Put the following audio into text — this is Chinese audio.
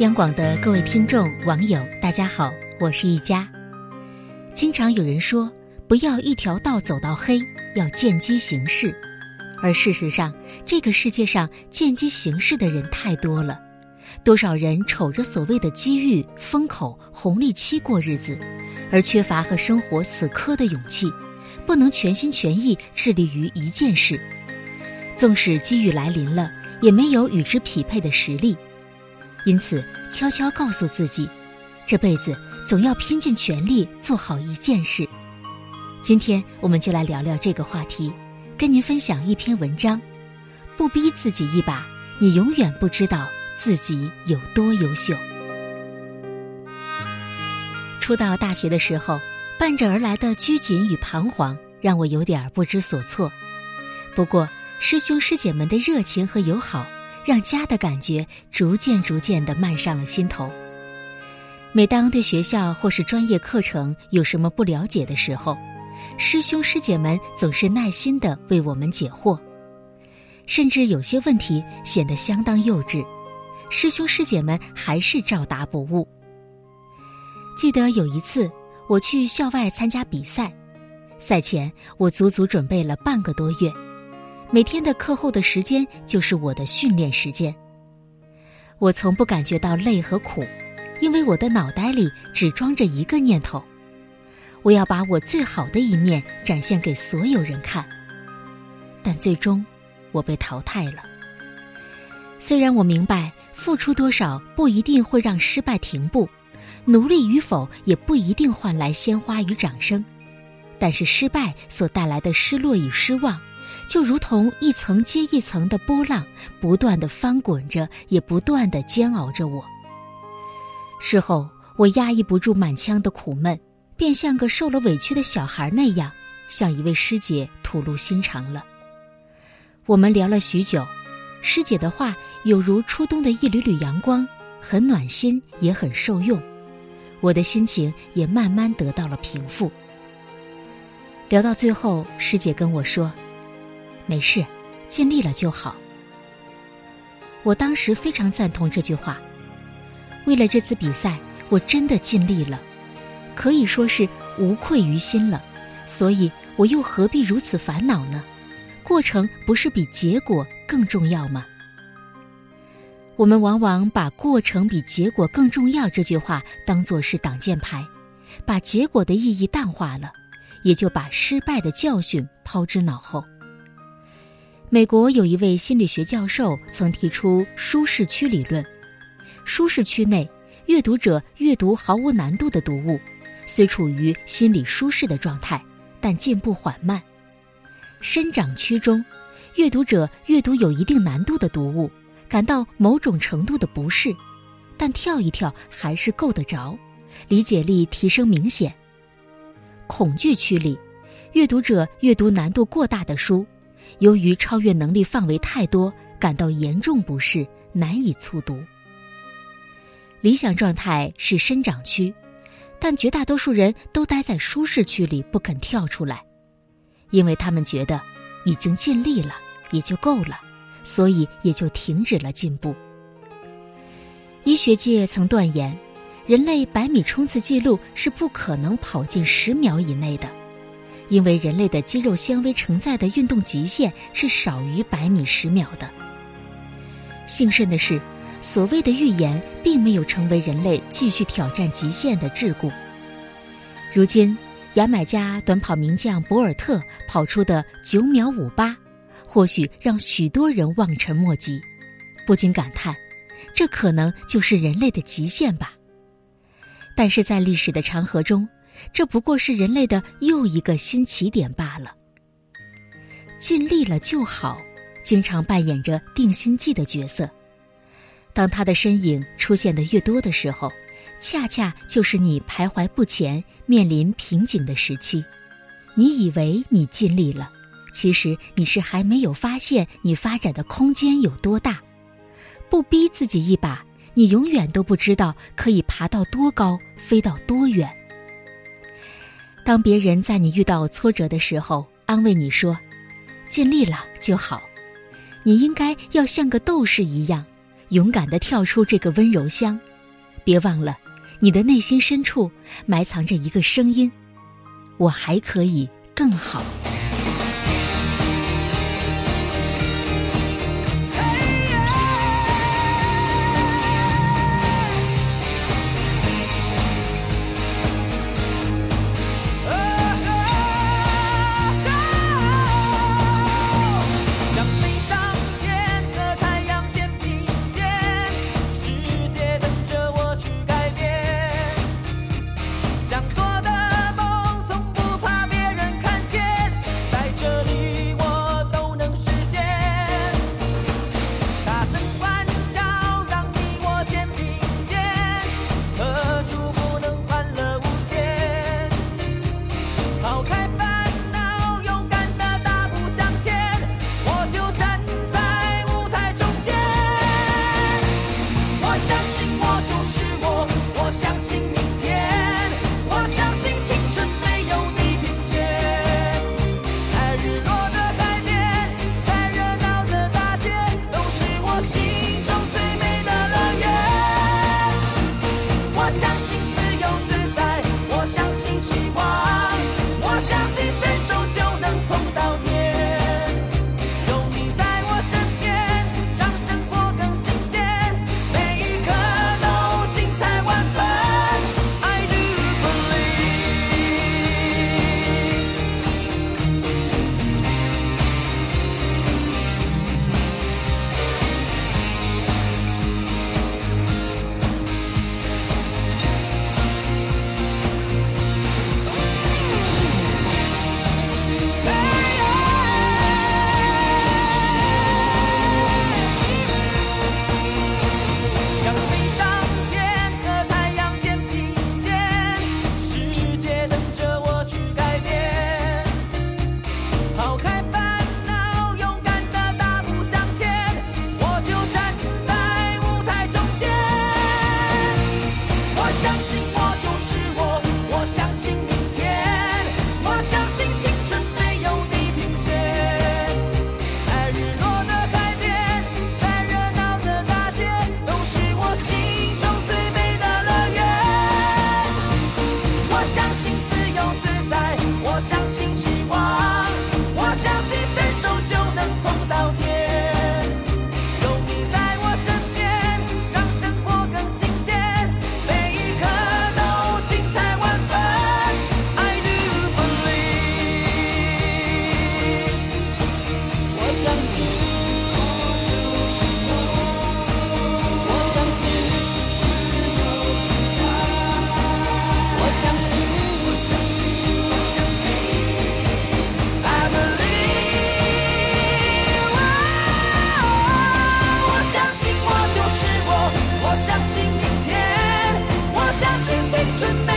央广的各位听众、网友，大家好，我是一佳。经常有人说，不要一条道走到黑，要见机行事。而事实上，这个世界上见机行事的人太多了，多少人瞅着所谓的机遇、风口、红利期过日子，而缺乏和生活死磕的勇气，不能全心全意致力于一件事。纵使机遇来临了，也没有与之匹配的实力。因此，悄悄告诉自己，这辈子总要拼尽全力做好一件事。今天，我们就来聊聊这个话题，跟您分享一篇文章：不逼自己一把，你永远不知道自己有多优秀。初到大学的时候，伴着而来的拘谨与彷徨，让我有点不知所措。不过，师兄师姐们的热情和友好。让家的感觉逐渐逐渐的漫上了心头。每当对学校或是专业课程有什么不了解的时候，师兄师姐们总是耐心的为我们解惑，甚至有些问题显得相当幼稚，师兄师姐们还是照答不误。记得有一次我去校外参加比赛，赛前我足足准备了半个多月。每天的课后的时间就是我的训练时间。我从不感觉到累和苦，因为我的脑袋里只装着一个念头：我要把我最好的一面展现给所有人看。但最终，我被淘汰了。虽然我明白付出多少不一定会让失败停步，努力与否也不一定换来鲜花与掌声，但是失败所带来的失落与失望。就如同一层接一层的波浪，不断的翻滚着，也不断的煎熬着我。事后，我压抑不住满腔的苦闷，便像个受了委屈的小孩那样，向一位师姐吐露心肠了。我们聊了许久，师姐的话有如初冬的一缕缕阳光，很暖心，也很受用。我的心情也慢慢得到了平复。聊到最后，师姐跟我说。没事，尽力了就好。我当时非常赞同这句话。为了这次比赛，我真的尽力了，可以说是无愧于心了。所以，我又何必如此烦恼呢？过程不是比结果更重要吗？我们往往把“过程比结果更重要”这句话当作是挡箭牌，把结果的意义淡化了，也就把失败的教训抛之脑后。美国有一位心理学教授曾提出舒适区理论：舒适区内，阅读者阅读毫无难度的读物，虽处于心理舒适的状态，但进步缓慢；生长区中，阅读者阅读有一定难度的读物，感到某种程度的不适，但跳一跳还是够得着，理解力提升明显；恐惧区里，阅读者阅读难度过大的书。由于超越能力范围太多，感到严重不适，难以促读。理想状态是生长区，但绝大多数人都待在舒适区里不肯跳出来，因为他们觉得已经尽力了也就够了，所以也就停止了进步。医学界曾断言，人类百米冲刺记录是不可能跑进十秒以内的。因为人类的肌肉纤维承载的运动极限是少于百米十秒的。幸甚的是，所谓的预言并没有成为人类继续挑战极限的桎梏。如今，牙买加短跑名将博尔特跑出的九秒五八，或许让许多人望尘莫及，不禁感叹：这可能就是人类的极限吧。但是在历史的长河中，这不过是人类的又一个新起点罢了。尽力了就好，经常扮演着定心剂的角色。当他的身影出现的越多的时候，恰恰就是你徘徊不前、面临瓶颈的时期。你以为你尽力了，其实你是还没有发现你发展的空间有多大。不逼自己一把，你永远都不知道可以爬到多高，飞到多远。当别人在你遇到挫折的时候安慰你说：“尽力了就好。”你应该要像个斗士一样，勇敢的跳出这个温柔乡，别忘了，你的内心深处埋藏着一个声音，我还可以更好。准备